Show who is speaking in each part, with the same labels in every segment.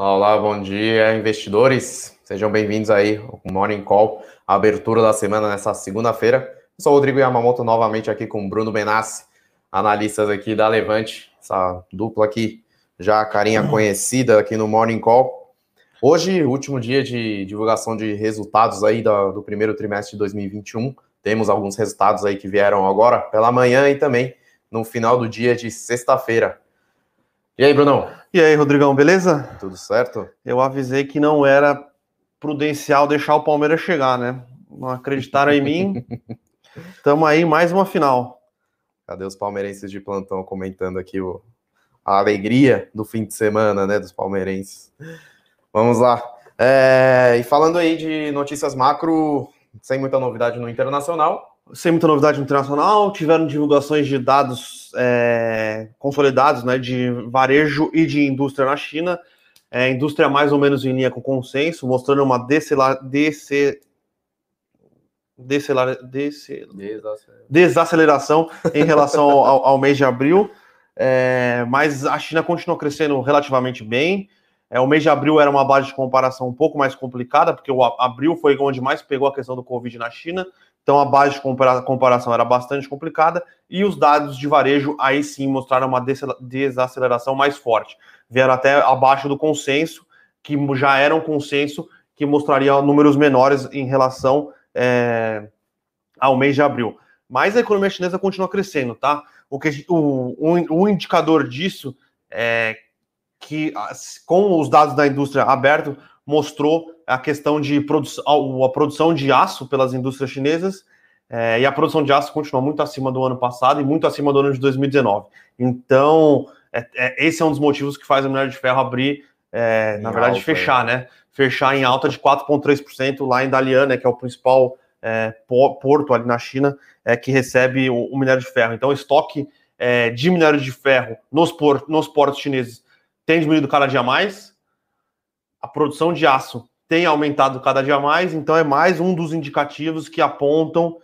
Speaker 1: Olá, bom dia, investidores. Sejam bem-vindos aí ao Morning Call, a abertura da semana nessa segunda-feira. Sou o Rodrigo Yamamoto, novamente aqui com o Bruno Benassi, analistas aqui da Levante, essa dupla aqui, já carinha conhecida aqui no Morning Call. Hoje, último dia de divulgação de resultados aí do, do primeiro trimestre de 2021. Temos alguns resultados aí que vieram agora pela manhã e também no final do dia de sexta-feira. E aí, Brunão?
Speaker 2: E aí, Rodrigão, beleza?
Speaker 1: Tudo certo?
Speaker 2: Eu avisei que não era prudencial deixar o Palmeiras chegar, né? Não acreditaram em mim. Tamo aí, mais uma final.
Speaker 1: Cadê os palmeirenses de plantão comentando aqui o, a alegria do fim de semana, né, dos palmeirenses? Vamos lá. É, e falando aí de notícias macro, sem muita novidade no internacional,
Speaker 2: sem muita novidade internacional, tiveram divulgações de dados é, consolidados né, de varejo e de indústria na China. É, indústria mais ou menos em linha com consenso, mostrando uma decelar, dece, decelar, dece, desaceleração em relação ao, ao, mês de abril. É, mas a China continua crescendo relativamente bem. É, o mês de abril era uma base de comparação um pouco mais complicada, porque o abril foi onde mais pegou a questão do Covid na China. Então a base de comparação era bastante complicada e os dados de varejo aí sim mostraram uma desaceleração mais forte. Vieram até abaixo do consenso, que já era um consenso que mostraria números menores em relação é, ao mês de abril. Mas a economia chinesa continua crescendo, tá? O, que, o, indicador disso é que com os dados da indústria aberto mostrou a questão de produção, a produção de aço pelas indústrias chinesas, é, e a produção de aço continua muito acima do ano passado e muito acima do ano de 2019. Então, é, é, esse é um dos motivos que faz a minério de ferro abrir, é, na verdade, alta, fechar, né? Fechar em alta de 4,3% lá em Dalian, né, que é o principal é, porto ali na China, é, que recebe o, o minério de ferro. Então, o estoque é, de minério de ferro nos, por, nos portos chineses tem diminuído cada dia mais, a produção de aço tem aumentado cada dia mais, então é mais um dos indicativos que apontam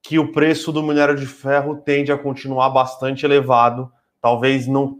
Speaker 2: que o preço do minério de ferro tende a continuar bastante elevado, talvez não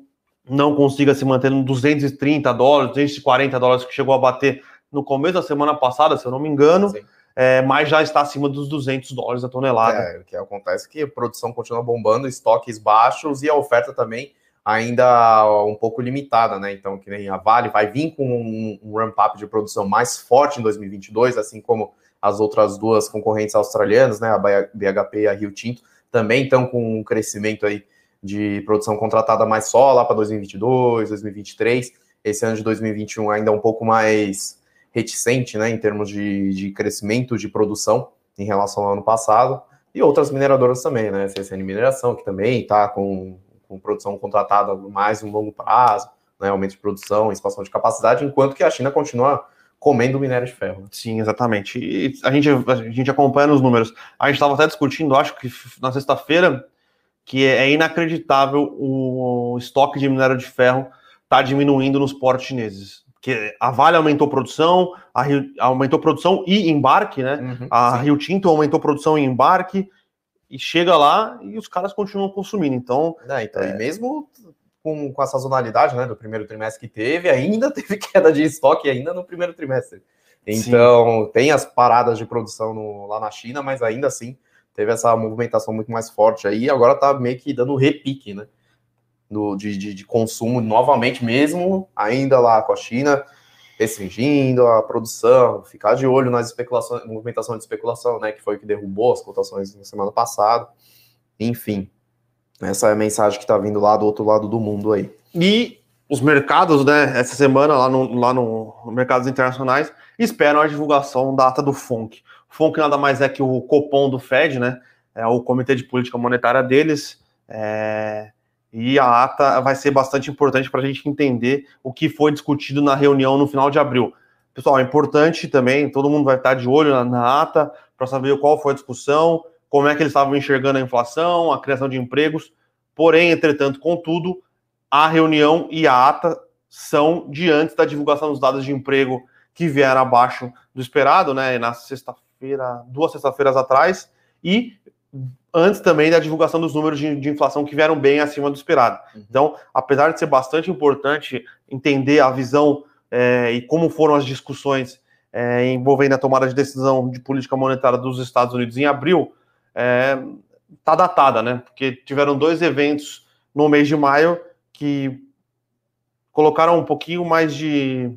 Speaker 2: não consiga se manter nos 230 dólares, 240 dólares que chegou a bater no começo da semana passada, se eu não me engano, é, mas já está acima dos 200 dólares a tonelada.
Speaker 1: É, o que acontece é que a produção continua bombando, estoques baixos e a oferta também ainda um pouco limitada, né? Então, que nem a Vale vai vir com um, um ramp-up de produção mais forte em 2022, assim como as outras duas concorrentes australianas, né? A BHP e a Rio Tinto, também estão com um crescimento aí de produção contratada mais só lá para 2022, 2023. Esse ano de 2021 ainda é um pouco mais reticente, né? Em termos de, de crescimento de produção em relação ao ano passado. E outras mineradoras também, né? CSN Mineração, que também está com com produção contratada mais em longo prazo, né, aumento de produção, expansão de capacidade, enquanto que a China continua comendo minério de ferro.
Speaker 2: Sim, exatamente. E a gente, a gente acompanha os números. A gente estava até discutindo, acho que na sexta-feira, que é inacreditável o estoque de minério de ferro está diminuindo nos portos chineses. Que a Vale aumentou produção, a Rio, aumentou produção e embarque, né? Uhum, a sim. Rio Tinto aumentou produção e embarque, e chega lá e os caras continuam consumindo. Então,
Speaker 1: é, então é... e mesmo com, com a sazonalidade né, do primeiro trimestre que teve, ainda teve queda de estoque ainda no primeiro trimestre. Então, Sim. tem as paradas de produção no, lá na China, mas ainda assim teve essa movimentação muito mais forte aí. Agora tá meio que dando repique, né? Do, de, de, de consumo novamente, mesmo ainda lá com a China restringindo a produção, ficar de olho nas especulações, movimentação de especulação, né, que foi o que derrubou as cotações na semana passada. Enfim, essa é a mensagem que está vindo lá do outro lado do mundo aí.
Speaker 2: E os mercados, né, essa semana lá no, lá no mercados internacionais esperam a divulgação da ata do FONC. O FONC nada mais é que o Copom do Fed, né, é o Comitê de Política Monetária deles, é, e a ata vai ser bastante importante para a gente entender o que foi discutido na reunião no final de abril. Pessoal, é importante também, todo mundo vai estar de olho na, na ata para saber qual foi a discussão, como é que eles estavam enxergando a inflação, a criação de empregos. Porém, entretanto, contudo, a reunião e a ata são de antes da divulgação dos dados de emprego que vieram abaixo do esperado, né? Na sexta-feira, duas sextas-feiras atrás, e antes também da divulgação dos números de, de, inflação que vieram bem acima do esperado. Uhum. Então, apesar de ser bastante importante entender a visão é, e como foram as discussões é, envolvendo a tomada de decisão de política monetária dos Estados Unidos em abril, está é, datada, né? Porque tiveram dois eventos no mês de maio que colocaram um pouquinho mais de,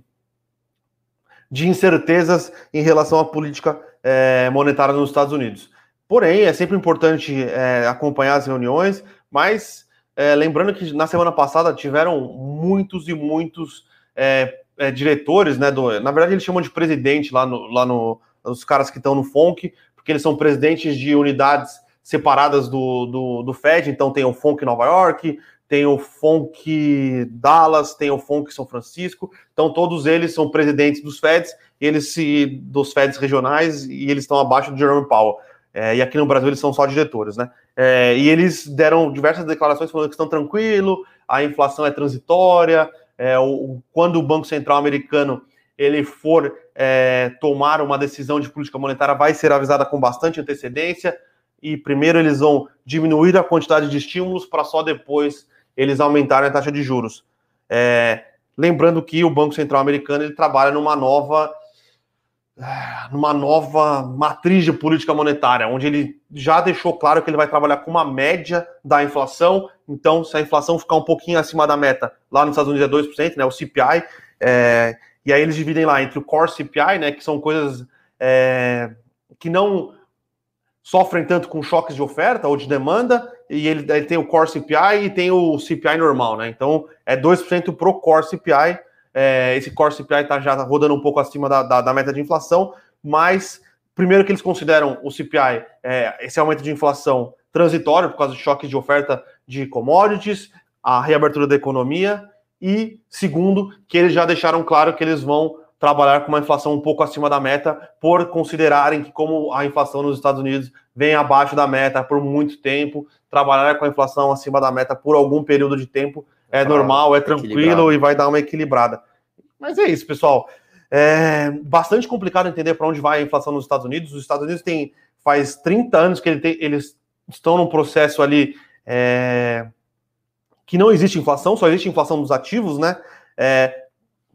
Speaker 2: de incertezas em relação à política é, monetária nos Estados Unidos. Porém, é sempre importante é, acompanhar as reuniões, mas é, lembrando que na semana passada tiveram muitos e muitos é, é, diretores, né? Do, na verdade, eles chamam de presidente lá no, lá no os caras que estão no FONC, porque eles são presidentes de unidades separadas do, do, do Fed, então tem o FONC Nova York, tem o FONC Dallas, tem o FONC São Francisco, então todos eles são presidentes dos Feds, eles se dos Feds regionais e eles estão abaixo do Jerome Powell. É, e aqui no Brasil eles são só diretores, né? É, e eles deram diversas declarações falando que estão tranquilo, a inflação é transitória, é, o, quando o Banco Central americano ele for é, tomar uma decisão de política monetária, vai ser avisada com bastante antecedência, e primeiro eles vão diminuir a quantidade de estímulos para só depois eles aumentarem a taxa de juros. É, lembrando que o Banco Central americano ele trabalha numa nova numa nova matriz de política monetária, onde ele já deixou claro que ele vai trabalhar com uma média da inflação. Então, se a inflação ficar um pouquinho acima da meta, lá nos Estados Unidos é 2%, né, o CPI, é, e aí eles dividem lá entre o core CPI, né, que são coisas é, que não sofrem tanto com choques de oferta ou de demanda, e ele, ele tem o core CPI e tem o CPI normal, né? Então, é 2% pro core CPI, é, esse core CPI está já rodando um pouco acima da, da, da, meta de inflação, mas primeiro que eles consideram o CPI, é, esse aumento de inflação transitório por causa de choques de oferta de commodities, a reabertura da economia, e segundo, que eles já deixaram claro que eles vão trabalhar com uma inflação um pouco acima da meta, por considerarem que, como a inflação nos Estados Unidos vem abaixo da meta por muito tempo, trabalhar com a inflação acima da meta por algum período de tempo é normal, é tranquilo e vai dar uma equilibrada. Mas é isso, pessoal. É bastante complicado entender para onde vai a inflação nos Estados Unidos. Os Estados Unidos tem faz 30 anos que ele tem, eles estão num processo ali é, que não existe inflação, só existe inflação dos ativos, né? É,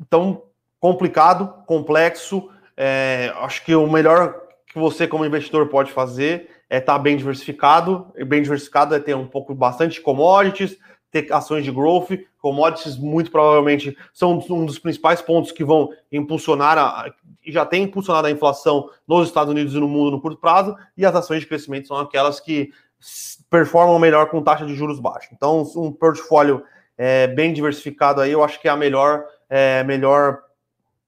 Speaker 2: então, complicado, complexo. É, acho que o melhor que você, como investidor, pode fazer é estar tá bem diversificado. E bem diversificado é ter um pouco bastante commodities, ter ações de growth, commodities muito provavelmente são um dos principais pontos que vão impulsionar e já tem impulsionado a inflação nos Estados Unidos e no mundo no curto prazo, e as ações de crescimento são aquelas que performam melhor com taxa de juros baixa. Então, um portfólio é, bem diversificado aí, eu acho que é a melhor, é, melhor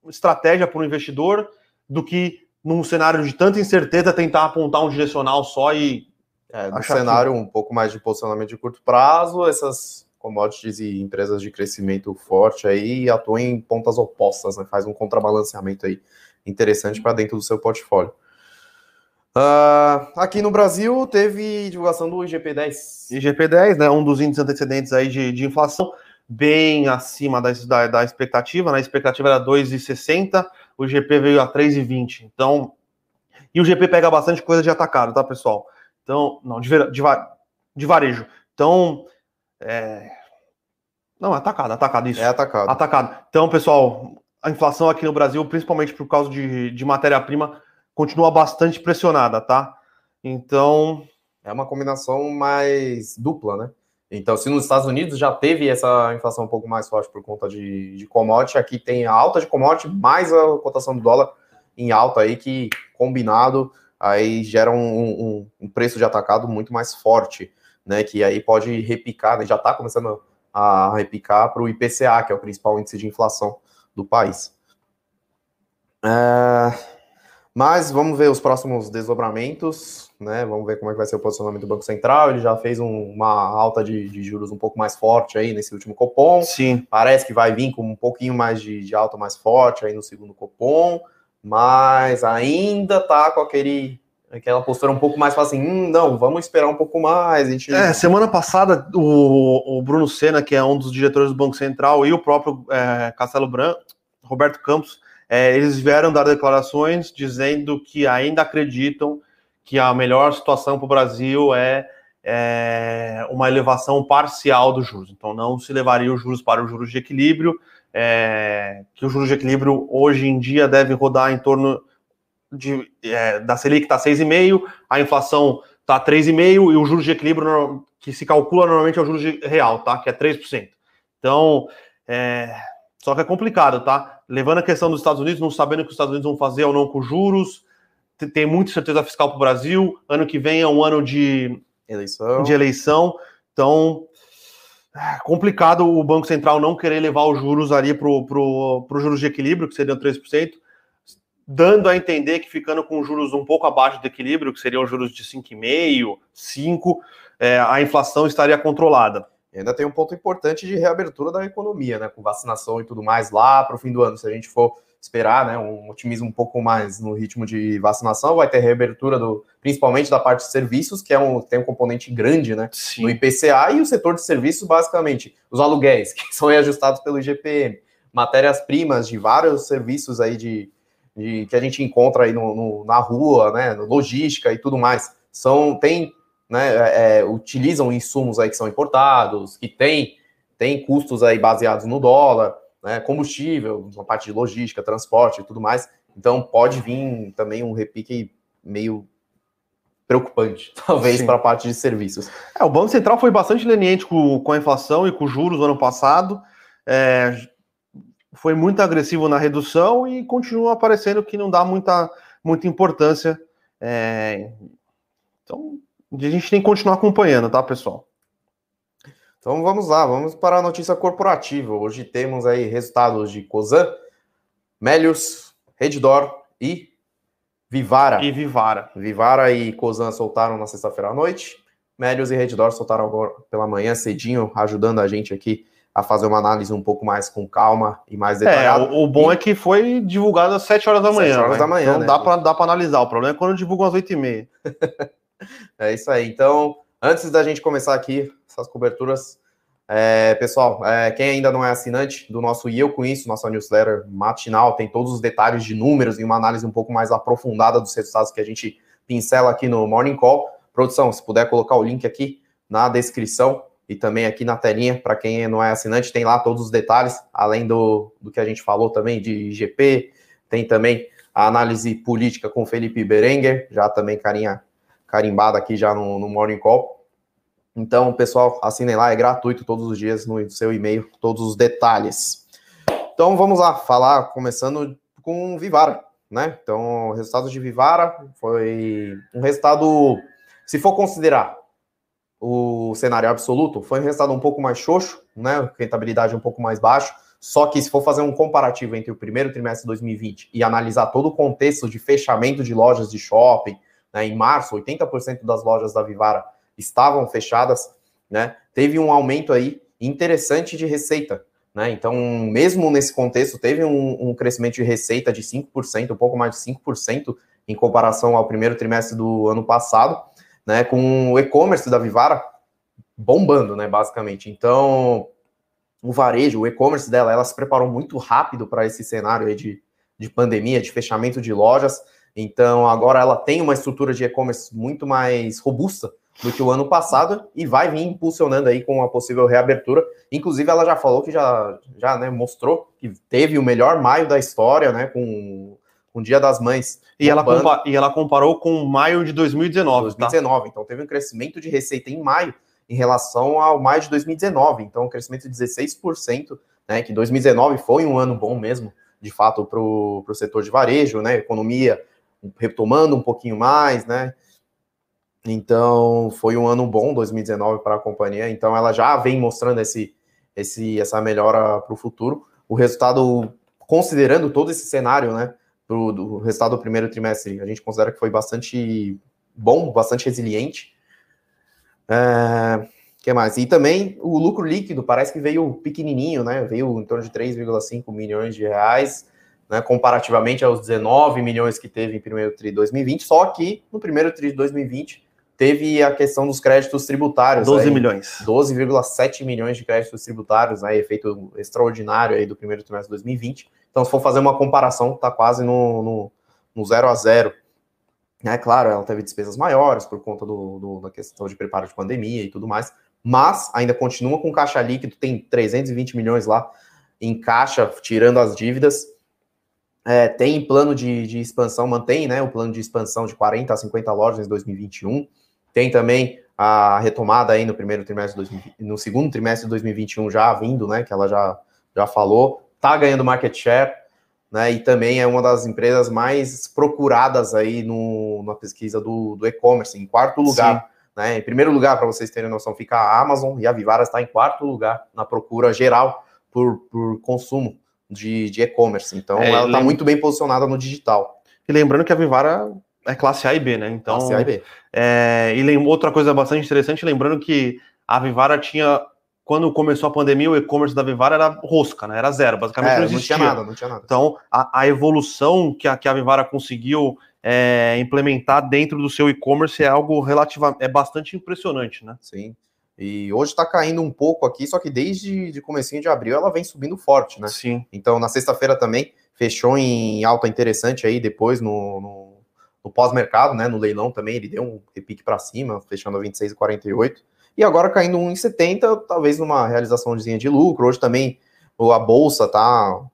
Speaker 2: estratégia para o investidor do que num cenário de tanta incerteza tentar apontar um direcional só e
Speaker 1: é, no cenário que... um pouco mais de posicionamento de curto prazo, essas commodities e empresas de crescimento forte aí atuam em pontas opostas, né? faz um contrabalanceamento aí interessante para dentro do seu portfólio. Uh, aqui no Brasil teve divulgação do IGP-10.
Speaker 2: IGP-10, né, um dos índices antecedentes aí de, de inflação, bem acima da, da, da expectativa, né? a expectativa era 2,60, o IGP veio a 3,20. Então, e o GP pega bastante coisa de atacado, tá, pessoal? Então, não, de, de, de varejo. Então, é... não, é atacado, atacado, isso.
Speaker 1: É atacado.
Speaker 2: Atacado. Então, pessoal, a inflação aqui no Brasil, principalmente por causa de, de matéria-prima, continua bastante pressionada, tá? Então.
Speaker 1: É uma combinação mais dupla, né? Então, se nos Estados Unidos já teve essa inflação um pouco mais forte por conta de, de commodity, aqui tem a alta de commodity mais a cotação do dólar em alta aí, que combinado aí gera um, um, um preço de atacado muito mais forte, né? Que aí pode repicar, né, já está começando a repicar para o IPCA, que é o principal índice de inflação do país. É, mas vamos ver os próximos desdobramentos, né? Vamos ver como é que vai ser o posicionamento do Banco Central. Ele já fez um, uma alta de, de, juros um pouco mais forte aí nesse último Copom.
Speaker 2: Sim.
Speaker 1: Parece que vai vir com um pouquinho mais de, de alta mais forte aí no segundo Copom mas ainda tá com aquele aquela postura um pouco mais assim, hum, não, vamos esperar um pouco mais. A gente...
Speaker 2: É, semana passada o, o Bruno Senna, que é um dos diretores do Banco Central, e o próprio é, Castelo Branco, Roberto Campos, é, eles vieram dar declarações dizendo que ainda acreditam que a melhor situação para o Brasil é, é, uma elevação parcial dos juros. Então, não se levaria os juros para os juros de equilíbrio, é, que o juros de equilíbrio hoje em dia deve rodar em torno de, é, da Selic está 6,5, a inflação está 3,5 e o juros de equilíbrio que se calcula normalmente é o juros real, tá? Que é 3%. Então, é, só que é complicado, tá? Levando a questão dos Estados Unidos, não sabendo o que os Estados Unidos vão fazer ou não com juros, tem muita certeza fiscal para o Brasil. Ano que vem é um ano de eleição. De eleição. Então, complicado o Banco Central não querer levar os juros ali para o juros de equilíbrio, que seriam 3%, dando a entender que ficando com juros um pouco abaixo do equilíbrio, que seriam juros de 5,5%, 5%, é, a inflação estaria controlada.
Speaker 1: E ainda tem um ponto importante de reabertura da economia, né? Com vacinação e tudo mais lá para o fim do ano. Se a gente for esperar, né, um otimismo um pouco mais no ritmo de vacinação, vai ter reabertura do, principalmente da parte de serviços, que é um, tem um componente grande, né, Sim. no IPCA, e o setor de serviços, basicamente, os aluguéis, que são reajustados pelo IGPM, matérias-primas de vários serviços aí de, de, que a gente encontra aí no, no, na rua, né, logística e tudo mais, são, tem né, é, é, utilizam insumos aí que são importados, que tem, tem custos aí baseados no dólar, né, combustível, uma parte de logística, transporte e tudo mais. Então pode vir também um repique meio preocupante, talvez, para a parte de serviços.
Speaker 2: É, o Banco Central foi bastante leniente com, com a inflação e com os juros no ano passado. É, foi muito agressivo na redução e continua aparecendo que não dá muita, muita importância. É, então, a gente tem que continuar acompanhando, tá, pessoal?
Speaker 1: Então vamos lá, vamos para a notícia corporativa. Hoje temos aí resultados de Cosan, Melius, Reddor e Vivara.
Speaker 2: E Vivara.
Speaker 1: Vivara e Cosan soltaram na sexta-feira à noite. Melius e Reddor soltaram agora pela manhã cedinho, ajudando a gente aqui a fazer uma análise um pouco mais com calma e mais detalhada.
Speaker 2: É, o, o bom e... é que foi divulgado às 7 horas da manhã. 7
Speaker 1: horas
Speaker 2: né?
Speaker 1: da manhã. Então
Speaker 2: né? dá para analisar. O problema é quando divulgam às 8 e meia.
Speaker 1: É isso aí. Então, antes da gente começar aqui essas coberturas, é, pessoal, é, quem ainda não é assinante do nosso E Eu Com Isso, nossa newsletter matinal, tem todos os detalhes de números e uma análise um pouco mais aprofundada dos resultados que a gente pincela aqui no Morning Call. Produção, se puder colocar o link aqui na descrição e também aqui na telinha, para quem não é assinante, tem lá todos os detalhes, além do, do que a gente falou também de IGP, tem também a análise política com Felipe Berenguer, já também carinha carimbada aqui já no, no Morning Call. Então, pessoal, assinem lá, é gratuito todos os dias no seu e-mail, todos os detalhes. Então, vamos lá, falar, começando com Vivara, né? Então, o resultado de Vivara foi um resultado, se for considerar o cenário absoluto, foi um resultado um pouco mais xoxo, né? Rentabilidade um pouco mais baixo. Só que se for fazer um comparativo entre o primeiro trimestre de 2020 e analisar todo o contexto de fechamento de lojas de shopping, né, em março, 80% das lojas da Vivara estavam fechadas, né? Teve um aumento aí interessante de receita, né? Então, mesmo nesse contexto, teve um, um crescimento de receita de 5%, um pouco mais de 5% em comparação ao primeiro trimestre do ano passado, né? Com o e-commerce da Vivara bombando, né? Basicamente. Então, o varejo, o e-commerce dela, ela se preparou muito rápido para esse cenário de, de pandemia, de fechamento de lojas. Então, agora ela tem uma estrutura de e-commerce muito mais robusta do que o ano passado e vai vir impulsionando aí com a possível reabertura. Inclusive, ela já falou que já, já né, mostrou que teve o melhor maio da história, né, com, o Dia das Mães.
Speaker 2: E ela, e ela comparou com maio de 2019.
Speaker 1: 2019, tá? então teve um crescimento de receita em maio em relação ao maio de 2019. Então, um crescimento de 16%, né, que 2019 foi um ano bom mesmo, de fato, para o setor de varejo, né, economia retomando um pouquinho mais, né? Então, foi um ano bom 2019 para a companhia. Então, ela já vem mostrando esse, esse, essa melhora para o futuro. O resultado, considerando todo esse cenário, né, pro, do resultado do primeiro trimestre, a gente considera que foi bastante bom, bastante resiliente. É, que mais? E também o lucro líquido parece que veio pequenininho, né? Veio em torno de 3,5 milhões de reais né, comparativamente aos 19 milhões que teve em primeiro TRI de 2020, só que no primeiro TRI de 2020 teve a questão dos créditos tributários.
Speaker 2: 12 aí, milhões.
Speaker 1: 12,7 milhões de créditos tributários, aí, efeito extraordinário aí do primeiro trimestre de 2020. Então, se for fazer uma comparação, está quase no, no, no 0 a 0 É claro, ela teve despesas maiores por conta do, do, da questão de preparo de pandemia e tudo mais, mas ainda continua com caixa líquido, tem 320 milhões lá em caixa, tirando as dívidas. É, tem plano de, de, expansão, mantém né, o plano de expansão de 40 a 50 lojas em 2021. Tem também a retomada aí no primeiro trimestre, de 2020, no segundo trimestre de 2021 já vindo, né, que ela já, já falou. Tá ganhando market share, né? E também é uma das empresas mais procuradas aí no, na pesquisa do, do e-commerce, em quarto lugar. Né? Em primeiro lugar, para vocês terem noção, fica a Amazon e a Vivara está em quarto lugar na procura geral por, por consumo de, e-commerce. Então, é, ela está muito bem posicionada no digital.
Speaker 2: E lembrando que a Vivara é classe A e B, né? Então, classe A e B. É, e outra coisa bastante interessante, lembrando que a Vivara tinha quando começou a pandemia, o e-commerce da Vivara era rosca, né? Era zero, basicamente é, não existia.
Speaker 1: Não tinha nada, não tinha nada.
Speaker 2: Então, a, a evolução que a, que a Vivara conseguiu é, implementar dentro do seu e-commerce é algo relativamente, é bastante impressionante, né?
Speaker 1: Sim. E hoje está caindo um pouco aqui, só que desde de comecinho de abril ela vem subindo forte, né?
Speaker 2: Sim.
Speaker 1: Então, na sexta-feira também fechou em alta interessante aí, depois no, no, no pós-mercado, né? No leilão também, ele deu um repique para cima, fechando a 26,48 e agora caindo 1,70, talvez numa realizaçãozinha de lucro. Hoje também a bolsa tá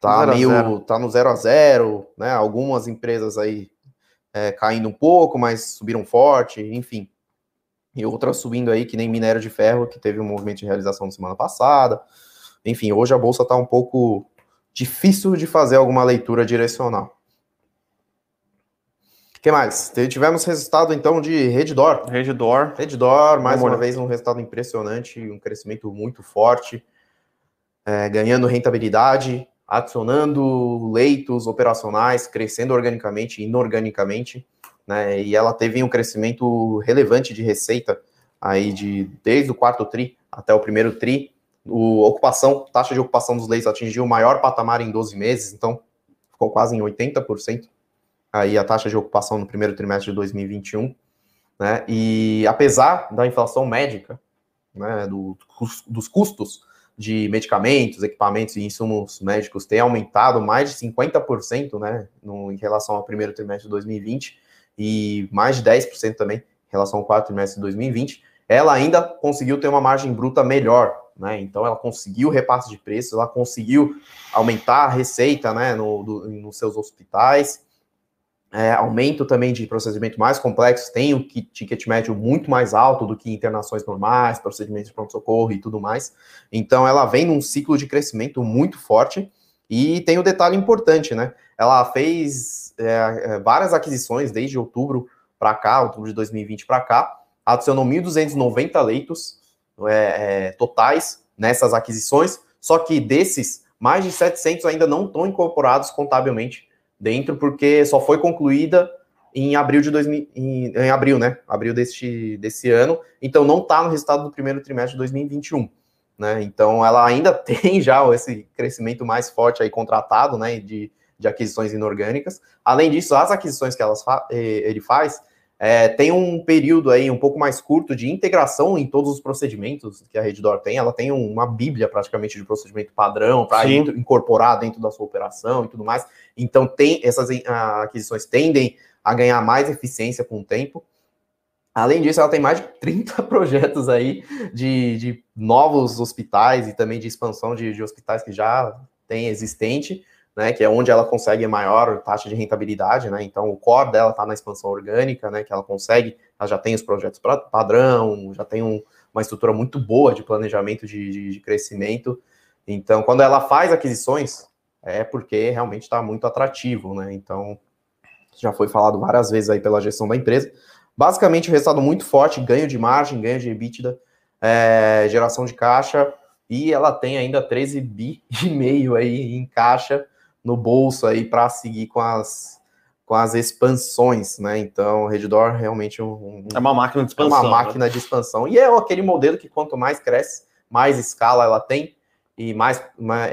Speaker 1: tá zero meio tá no zero a zero, né? Algumas empresas aí é, caindo um pouco, mas subiram forte, enfim. E outras subindo aí, que nem minério de ferro, que teve um movimento de realização na semana passada. Enfim, hoje a bolsa tá um pouco difícil de fazer alguma leitura direcional que mais? Tivemos resultado então de Reddor.
Speaker 2: Reddor.
Speaker 1: Reddor, mais Vamos uma vez um resultado impressionante, um crescimento muito forte, é, ganhando rentabilidade, adicionando leitos operacionais, crescendo organicamente e inorganicamente, né? E ela teve um crescimento relevante de receita aí de desde o quarto tri até o primeiro tri. O ocupação, taxa de ocupação dos leitos atingiu o maior patamar em 12 meses, então ficou quase em 80% aí a taxa de ocupação no primeiro trimestre de 2021, né? E apesar da inflação médica, né, do, dos custos de medicamentos, equipamentos e insumos médicos ter aumentado mais de 50%, né, no, em relação ao primeiro trimestre de 2020 e mais de 10% também em relação ao quarto trimestre de 2020, ela ainda conseguiu ter uma margem bruta melhor, né? Então ela conseguiu repasse de preços, ela conseguiu aumentar a receita, né, no, do, nos seus hospitais é, aumento também de procedimento mais complexos, tem o ticket médio muito mais alto do que internações normais, procedimentos de pronto-socorro e tudo mais. Então, ela vem num ciclo de crescimento muito forte e tem o um detalhe importante, né? Ela fez é, é várias aquisições desde outubro para cá, outubro de 2020 para cá, adicionou 1.290 leitos é, é, totais nessas aquisições, só que desses, mais de 700 ainda não estão incorporados contabilmente dentro, porque só foi concluída em abril de 2000, em, em abril, né? Abril deste, desse ano, então não está no resultado do primeiro trimestre de 2021. Né? Então ela ainda tem já esse crescimento mais forte aí contratado, né, de, de aquisições inorgânicas. Além disso, as aquisições que elas fa eh, ele faz é, tem um período aí um pouco mais curto de integração em todos os procedimentos que a Reddor tem. Ela tem uma bíblia praticamente de procedimento padrão para incorporar dentro da sua operação e tudo mais. Então tem essas aquisições tendem a ganhar mais eficiência com o tempo. Além disso, ela tem mais de 30 projetos aí de, de novos hospitais e também de expansão de, de hospitais que já tem existente né, que é onde ela consegue maior taxa de rentabilidade, né, então o core dela está na expansão orgânica, né, que ela consegue, ela já tem os projetos padrão, já tem um, uma estrutura muito boa de planejamento de, de, de crescimento, então quando ela faz aquisições, é porque realmente está muito atrativo, né, então já foi falado várias vezes aí pela gestão da empresa, basicamente o resultado muito forte, ganho de margem, ganho de EBITDA, é, geração de caixa, e ela tem ainda 13 bi e meio aí em caixa, no bolso aí para seguir com as com as expansões, né? Então, o Redditor realmente um,
Speaker 2: é uma máquina de expansão.
Speaker 1: É uma máquina né? de expansão. E é aquele modelo que quanto mais cresce, mais escala ela tem e mais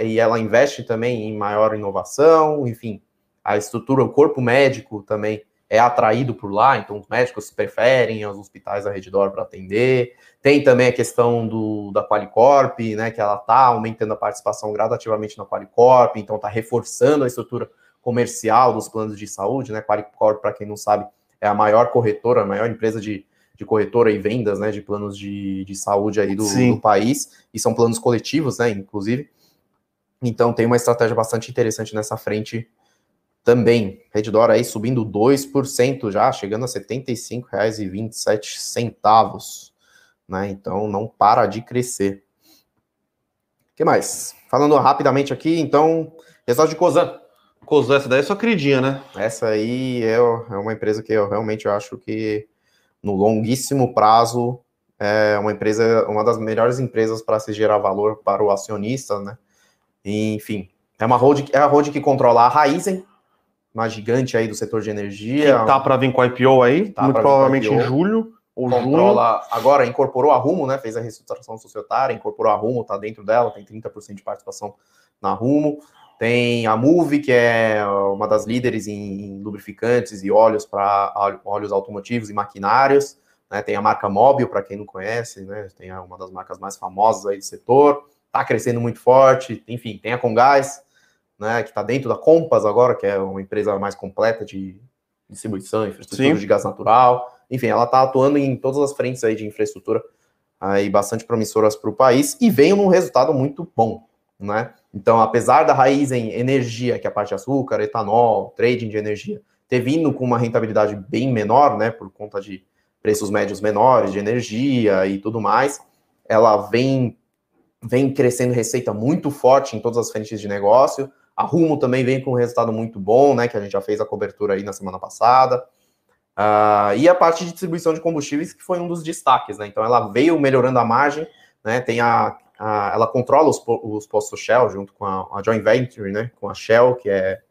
Speaker 1: e ela investe também em maior inovação, enfim, a estrutura, o corpo médico também é atraído por lá, então os médicos preferem os hospitais da Reddor para atender. Tem também a questão do, da Qualicorp, né, que ela está aumentando a participação gradativamente na Qualicorp, então está reforçando a estrutura comercial dos planos de saúde, né? Qualicorp, para quem não sabe, é a maior corretora, a maior empresa de, de corretora e vendas, né? De planos de, de saúde aí do, do país, e são planos coletivos, né? Inclusive. Então tem uma estratégia bastante interessante nessa frente também. Redditor aí subindo 2% já, chegando a R$ 75,27, né? Então não para de crescer. O que mais? Falando rapidamente aqui, então, resultado de Cosan.
Speaker 2: Cosan, essa daí é sua queridinha, né?
Speaker 1: Essa aí é, é uma empresa que eu realmente acho que no longuíssimo prazo é uma empresa, uma das melhores empresas para se gerar valor para o acionista, né? E, enfim, é uma holding, é a holding que controla a Raizen, uma gigante aí do setor de energia.
Speaker 2: Que tá para vir com IPO aí, tá muito provavelmente em julho. Ou
Speaker 1: controla, junho. agora incorporou a Rumo, né? Fez a reestruturação societária, incorporou a Rumo, tá dentro dela, tem 30% de participação na Rumo. Tem a Move, que é uma das líderes em lubrificantes e óleos para óleos automotivos e maquinários. Né? Tem a marca Móbil, para quem não conhece, né? Tem uma das marcas mais famosas aí do setor. Está crescendo muito forte. Enfim, tem a Congás, né? Que está dentro da Compass agora, que é uma empresa mais completa de distribuição, infraestrutura Sim. de gás natural. Enfim, ela está atuando em todas as frentes aí de infraestrutura aí bastante promissoras para o país e veio num resultado muito bom, né? Então, apesar da raiz em energia, que é a parte de açúcar, etanol, trading de energia, ter vindo com uma rentabilidade bem menor, né, por conta de preços médios menores de energia e tudo mais, ela vem vem crescendo receita muito forte em todas as frentes de negócio. A Rumo também vem com um resultado muito bom, né, que a gente já fez a cobertura aí na semana passada. Uh, e a parte de distribuição de combustíveis, que foi um dos destaques, né? Então ela veio melhorando a margem, né? Tem a a, ela controla os, os postos Shell junto com a, a, joint venture, né, com a Shell, que é,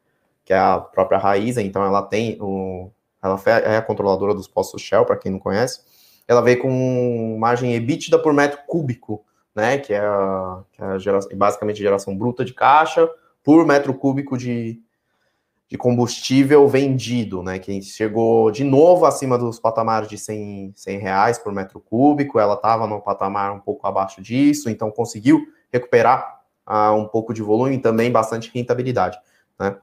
Speaker 1: que é a própria raiz, então ela tem o, ela é a controladora dos postos Shell, para quem não conhece, ela veio com margem EBITDA por metro cúbico, né, que é, a, que é geração, basicamente geração bruta de caixa por metro cúbico de, de combustível vendido, né, que chegou de novo acima dos patamares de 100, 100 reais por metro cúbico, ela estava no patamar um pouco abaixo disso, então conseguiu recuperar uh, um pouco de volume e também bastante rentabilidade, né.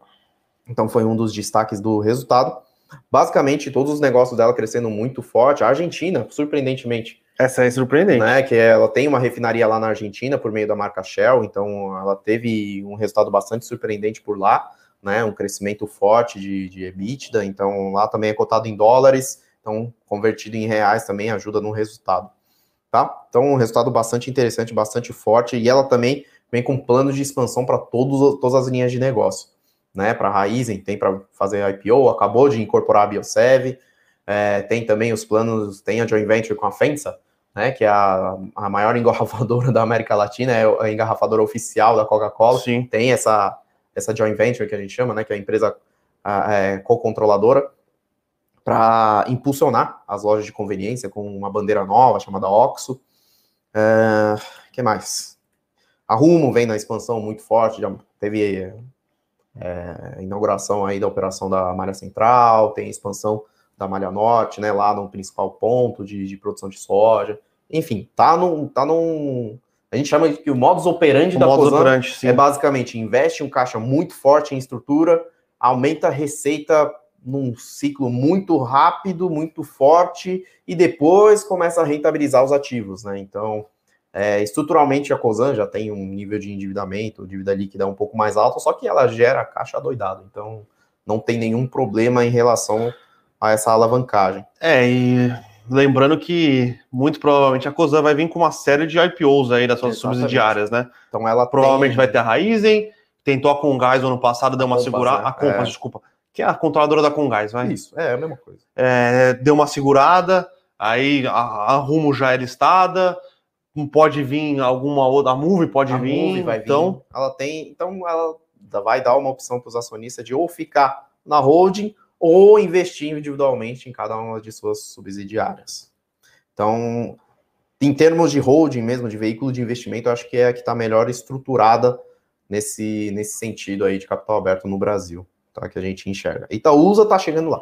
Speaker 1: Então foi um dos destaques do resultado. Basicamente, todos os negócios dela crescendo muito forte. A Argentina, surpreendentemente.
Speaker 2: Essa é surpreendente.
Speaker 1: Né, que ela tem uma refinaria lá na Argentina por meio da marca Shell, então ela teve um resultado bastante surpreendente por lá né, um crescimento forte de, de EBITDA, então lá também é cotado em dólares, então convertido em reais também ajuda no resultado, tá? Então um resultado bastante interessante, bastante forte, e ela também vem com plano de expansão para todas as linhas de negócio, né, para a Raizen, tem para fazer IPO, acabou de incorporar a Biosev, é, tem também os planos, tem a joint venture com a FENSA, né, que é a, a maior engarrafadora da América Latina, é a engarrafadora oficial da Coca-Cola, tem essa essa joint venture que a gente chama, né, que é a empresa é, co-controladora, para impulsionar as lojas de conveniência com uma bandeira nova chamada Oxo. É, que mais? A Rumo vem na expansão muito forte, já teve é, inauguração aí da operação da Malha Central, tem expansão da Malha Norte, né, lá no principal ponto de, de produção de soja. Enfim, tá num, tá num, a gente chama de que o modus operandi o da modus operandi, é basicamente investe um caixa muito forte em estrutura, aumenta a receita num ciclo muito rápido, muito forte, e depois começa a rentabilizar os ativos, né? Então, é, estruturalmente a Cosan já tem um nível de endividamento, dívida líquida um pouco mais alto, só que ela gera caixa doidado, então não tem nenhum problema em relação a essa alavancagem.
Speaker 2: É, e Lembrando que muito provavelmente a Cosan vai vir com uma série de IPOs aí das suas Exatamente. subsidiárias, né? Então ela provavelmente tem... vai ter a Raizen, tentou a Congás no ano passado, deu uma segurada. Né? A Compass, é. desculpa. Que é a controladora da Congás, vai?
Speaker 1: Isso, é, é a mesma coisa.
Speaker 2: É, deu uma segurada, aí a, a, Rumo já é listada, pode vir alguma outra, a Move pode a vir, Move vai então... Vir.
Speaker 1: Ela tem, então ela vai dar uma opção para os acionistas de ou ficar na holding ou investir individualmente em cada uma de suas subsidiárias. Então, em termos de holding mesmo, de veículo de investimento, eu acho que é a que está melhor estruturada nesse, nesse sentido aí de capital aberto no Brasil, tá? Que a gente enxerga. Itaúsa está chegando lá.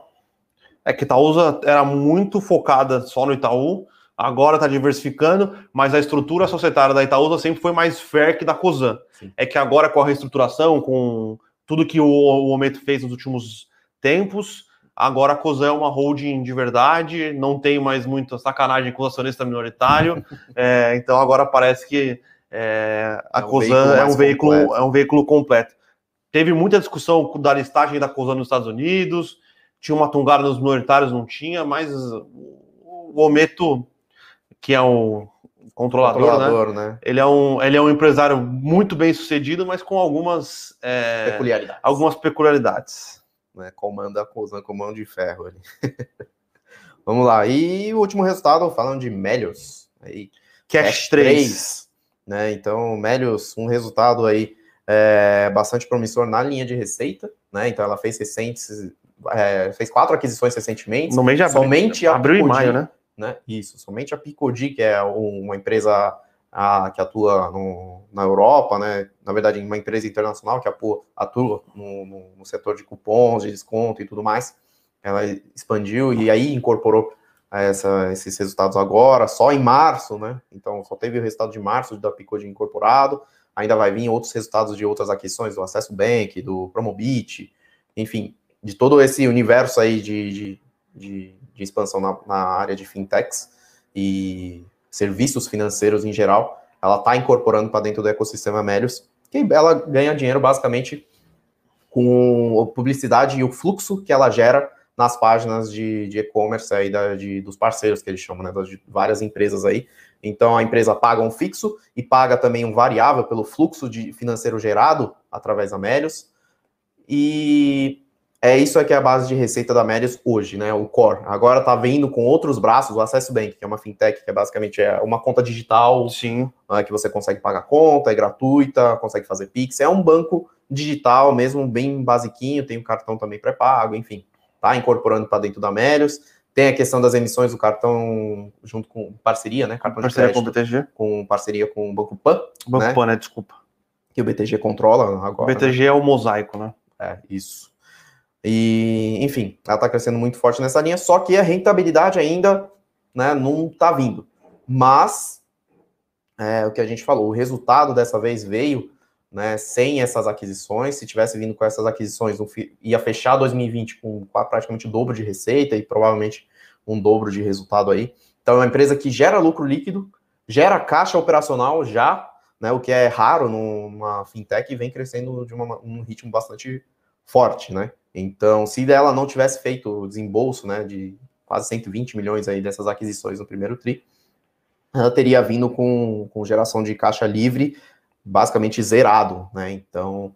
Speaker 2: É que Itaúsa era muito focada só no Itaú, agora está diversificando, mas a estrutura societária da Itaúsa sempre foi mais fair que da Cosan. Sim. É que agora com a reestruturação, com tudo que o, o Ometo fez nos últimos tempos. Agora a COSAN é uma holding de verdade, não tem mais muita sacanagem com o acionista minoritário. é, então agora parece que é, a é um COSAN é um, veículo, é um veículo completo. Teve muita discussão da listagem da COSAN nos Estados Unidos, tinha uma tungada nos minoritários, não tinha, mas o Ometo, que é o controlador, controlador né? né? Ele, é um, ele é um empresário muito bem sucedido, mas com algumas é, peculiaridades. Algumas peculiaridades.
Speaker 1: Né? Comanda a COSAN com mão de ferro ali. Vamos lá. E o último resultado, falando de Melios. Aí,
Speaker 2: Cash, Cash 3. 3.
Speaker 1: Né? Então, Melios, um resultado aí é, bastante promissor na linha de receita. Né? Então, ela fez recentes. É, fez quatro aquisições recentemente.
Speaker 2: No mês de abril. Somente abril e maio, né?
Speaker 1: né? Isso, somente a Picodi, que é uma empresa a, que atua no, na Europa, né? Na verdade, uma empresa internacional que atua, no, no, no, setor de cupons, de desconto e tudo mais. Ela expandiu e aí incorporou essa, esses resultados agora, só em março, né? Então, só teve o resultado de março da Picodi incorporado. Ainda vai vir outros resultados de outras aquisições, do Acesso Bank, do Promobit, enfim, de todo esse universo aí de, de, de de expansão na, na área de fintechs e serviços financeiros em geral, ela está incorporando para dentro do ecossistema Melios, que ela ganha dinheiro basicamente com publicidade e o fluxo que ela gera nas páginas de, e-commerce aí da, de, dos parceiros que eles chamam, né, das várias empresas aí. Então a empresa paga um fixo e paga também um variável pelo fluxo de financeiro gerado através da Melios. E é isso aqui é a base de receita da Médias hoje, né? O core. Agora está vindo com outros braços, o Acesso Bank, que é uma fintech, que é basicamente é uma conta digital,
Speaker 2: sim,
Speaker 1: né, que você consegue pagar conta, é gratuita, consegue fazer Pix. É um banco digital mesmo, bem basiquinho, tem o cartão também pré-pago, enfim, tá incorporando para dentro da Médias. Tem a questão das emissões do cartão junto com parceria, né? Cartão
Speaker 2: parceria de crédito, com o BTG.
Speaker 1: Com parceria com o Banco Pan.
Speaker 2: Banco né? Pan, né? Desculpa.
Speaker 1: Que o BTG controla agora.
Speaker 2: O BTG né? é o mosaico, né?
Speaker 1: É, isso. E, enfim, ela está crescendo muito forte nessa linha, só que a rentabilidade ainda né, não está vindo. Mas, é, o que a gente falou, o resultado dessa vez veio né, sem essas aquisições. Se tivesse vindo com essas aquisições, ia fechar 2020 com praticamente o dobro de receita e provavelmente um dobro de resultado aí. Então, é uma empresa que gera lucro líquido, gera caixa operacional já, né, o que é raro numa fintech e vem crescendo de uma, um ritmo bastante forte, né? Então, se ela não tivesse feito o desembolso, né, de quase 120 milhões aí dessas aquisições no primeiro tri, ela teria vindo com, com geração de caixa livre basicamente zerado, né? Então,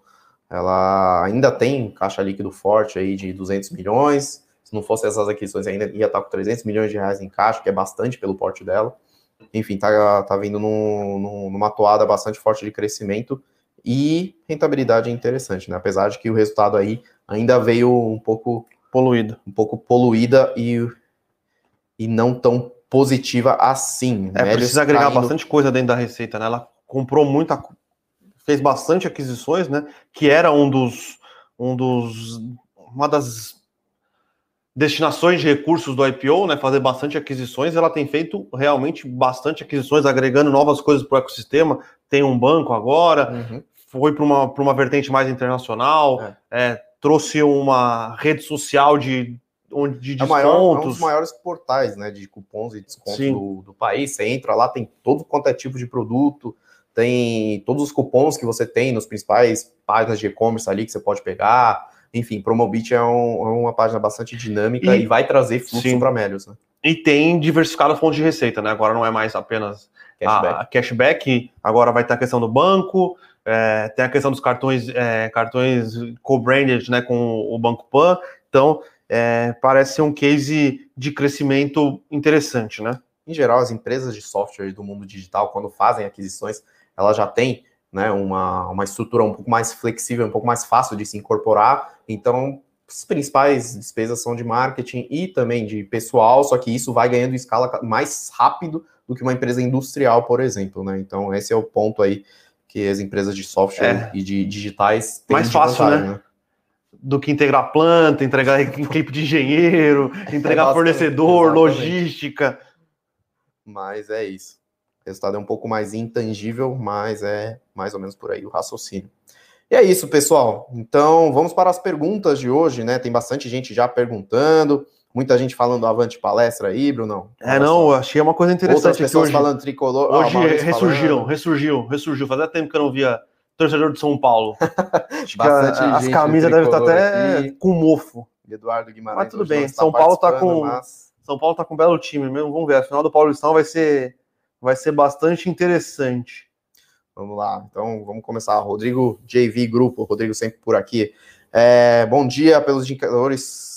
Speaker 1: ela ainda tem caixa líquido forte aí de 200 milhões. Se não fosse essas aquisições, ainda ia estar com 300 milhões de reais em caixa, que é bastante pelo porte dela. Enfim, tá, tá vindo num, numa toada bastante forte de crescimento e rentabilidade é interessante, né? Apesar de que o resultado aí ainda veio um pouco
Speaker 2: poluída,
Speaker 1: um pouco poluída e, e não tão positiva assim.
Speaker 2: É, Médios precisa agregar caindo... bastante coisa dentro da receita, né? Ela comprou muita, fez bastante aquisições, né? Que era um dos, um dos, uma das destinações de recursos do IPO, né? Fazer bastante aquisições. Ela tem feito realmente bastante aquisições, agregando novas coisas para o ecossistema. Tem um banco agora, uhum. Foi para uma, uma vertente mais internacional. É. É, trouxe uma rede social de onde de
Speaker 1: descontos. É, maior, é um dos maiores portais, né, de cupons e descontos do, do, país. Você entra lá, tem todo quanto é tipo de produto, tem todos os cupons que você tem nos principais páginas de e-commerce ali que você pode pegar. Enfim, Promobit é, um, é uma página bastante dinâmica e, e vai trazer fluxo para Melios, né?
Speaker 2: E tem diversificado fontes de receita, né? Agora não é mais apenas cashback, a, cashback agora vai ter a questão do banco, é, tem a questão dos cartões, é, cartões co-branded né, com o Banco Pan. Então, é, parece ser um case de crescimento interessante, né?
Speaker 1: Em geral, as empresas de software do mundo digital, quando fazem aquisições, elas já têm né, uma, uma estrutura um pouco mais flexível, um pouco mais fácil de se incorporar. Então, as principais despesas são de marketing e também de pessoal, só que isso vai ganhando escala mais rápido do que uma empresa industrial, por exemplo. Né? Então, esse é o ponto aí que as empresas de software é. e de digitais
Speaker 2: têm mais fácil, né? né? Do que integrar planta, entregar equipe de engenheiro, entregar é fornecedor, logística.
Speaker 1: Mas é isso. O resultado é um pouco mais intangível, mas é mais ou menos por aí o raciocínio. E é isso, pessoal. Então, vamos para as perguntas de hoje, né? Tem bastante gente já perguntando. Muita gente falando Avante Palestra aí, Bruno.
Speaker 2: É, não, achei uma coisa interessante. Outras
Speaker 1: pessoas hoje, falando tricolor.
Speaker 2: Hoje ah, ressurgiram, falando. ressurgiu, ressurgiu. Fazia tempo que eu não via torcedor de São Paulo. Acho Bastante a, as camisas devem estar até aqui. com mofo.
Speaker 1: Eduardo Guimarães.
Speaker 2: Mas tudo bem, São Paulo tá com mas... São Paulo tá com um belo time mesmo. Vamos ver, a final do Paulistão vai ser vai ser bastante interessante.
Speaker 1: Vamos lá, então vamos começar. Rodrigo JV Grupo, Rodrigo sempre por aqui. É, bom dia, pelos indicadores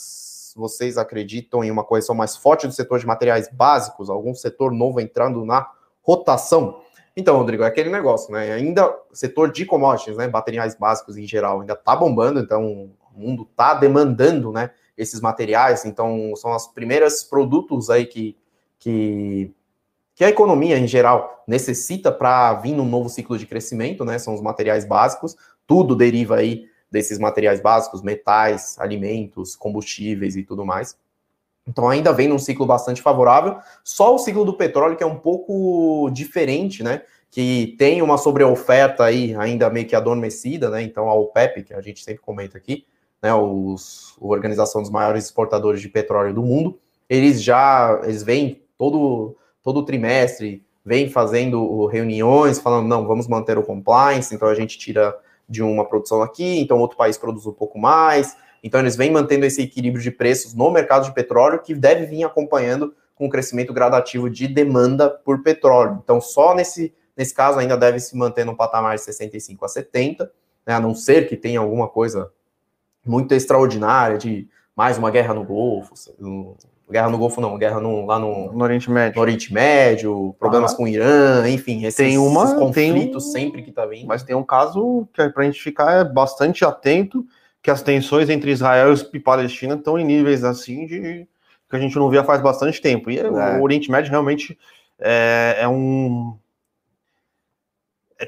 Speaker 1: vocês acreditam em uma correção mais forte do setor de materiais básicos, algum setor novo entrando na rotação? Então, Rodrigo, é aquele negócio, né? Ainda setor de commodities, né? Materiais básicos em geral, ainda tá bombando, então o mundo tá demandando, né? Esses materiais, então são os primeiros produtos aí que, que, que a economia em geral necessita para vir num novo ciclo de crescimento, né? São os materiais básicos, tudo deriva aí desses materiais básicos, metais, alimentos, combustíveis e tudo mais. Então ainda vem num ciclo bastante favorável. Só o ciclo do petróleo que é um pouco diferente, né? Que tem uma sobreoferta aí ainda meio que adormecida, né? Então a OPEP, que a gente sempre comenta aqui, né? Os, a organização dos maiores exportadores de petróleo do mundo, eles já eles vêm todo todo trimestre vem fazendo reuniões falando não vamos manter o compliance, então a gente tira de uma produção aqui, então outro país produz um pouco mais. Então eles vêm mantendo esse equilíbrio de preços no mercado de petróleo que deve vir acompanhando com o crescimento gradativo de demanda por petróleo. Então só nesse, nesse caso ainda deve se manter no patamar de 65 a 70, né, a não ser que tenha alguma coisa muito extraordinária de mais uma guerra no Golfo, Guerra no Golfo não, guerra no, lá no,
Speaker 2: no Oriente Médio.
Speaker 1: No Oriente Médio, problemas ah. com o Irã, enfim,
Speaker 2: esses, tem uma, esses
Speaker 1: conflitos tem, sempre que tá vindo.
Speaker 2: Mas tem um caso que é pra gente ficar bastante atento, que as tensões entre Israel e Palestina estão em níveis assim de que a gente não via faz bastante tempo. E é. o Oriente Médio realmente é, é um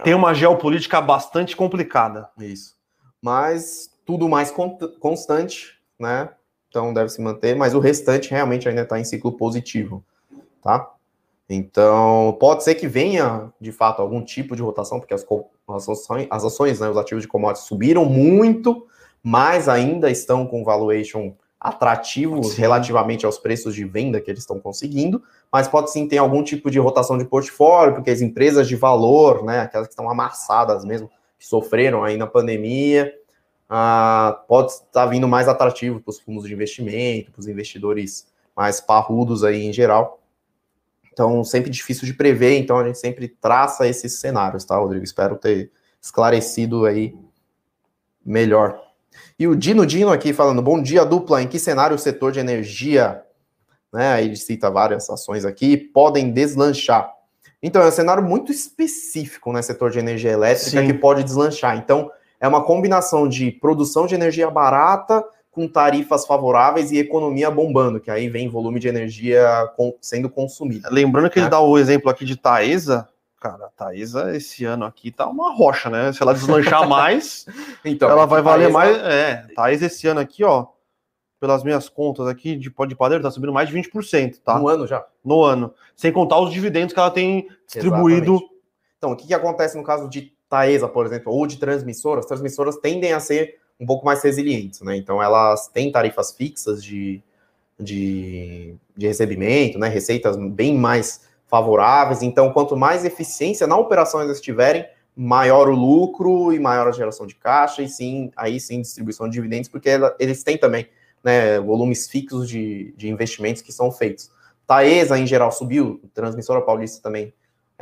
Speaker 2: tem uma geopolítica bastante complicada.
Speaker 1: Isso. Mas tudo mais constante, né? Então deve se manter, mas o restante realmente ainda está em ciclo positivo, tá? Então, pode ser que venha, de fato, algum tipo de rotação, porque as, as ações, as ações né, os ativos de commodities subiram muito, mas ainda estão com valuation atrativos sim. relativamente aos preços de venda que eles estão conseguindo, mas pode sim ter algum tipo de rotação de portfólio, porque as empresas de valor, né, aquelas que estão amassadas mesmo, que sofreram aí na pandemia, ah, pode estar vindo mais atrativo para os fundos de investimento, para os investidores mais parrudos aí em geral. Então, sempre difícil de prever, então a gente sempre traça esses cenários, tá, Rodrigo? Espero ter esclarecido aí melhor. E o Dino Dino aqui falando, bom dia, dupla, em que cenário o setor de energia, né, ele cita várias ações aqui, podem deslanchar? Então, é um cenário muito específico, né, setor de energia elétrica, Sim. que pode deslanchar. Então, é uma combinação de produção de energia barata com tarifas favoráveis e economia bombando, que aí vem volume de energia sendo consumido.
Speaker 2: Lembrando que ele dá o exemplo aqui de Taesa, cara, a Taesa esse ano aqui tá uma rocha, né? Se ela deslanchar mais, então, ela vai valer Taesa... mais. É, Taesa esse ano aqui, ó, pelas minhas contas aqui de pó de padeiro, tá subindo mais de 20%, tá?
Speaker 1: No ano já?
Speaker 2: No ano. Sem contar os dividendos que ela tem distribuído. Exatamente.
Speaker 1: Então, o que, que acontece no caso de Taesa, por exemplo, ou de transmissoras, transmissoras tendem a ser um pouco mais resilientes, né? Então elas têm tarifas fixas de, de, de recebimento, né? Receitas bem mais favoráveis. Então, quanto mais eficiência na operação eles tiverem, maior o lucro e maior a geração de caixa, e sim, aí sim, distribuição de dividendos, porque ela, eles têm também né, volumes fixos de, de investimentos que são feitos. Taesa, em geral, subiu, Transmissora Paulista também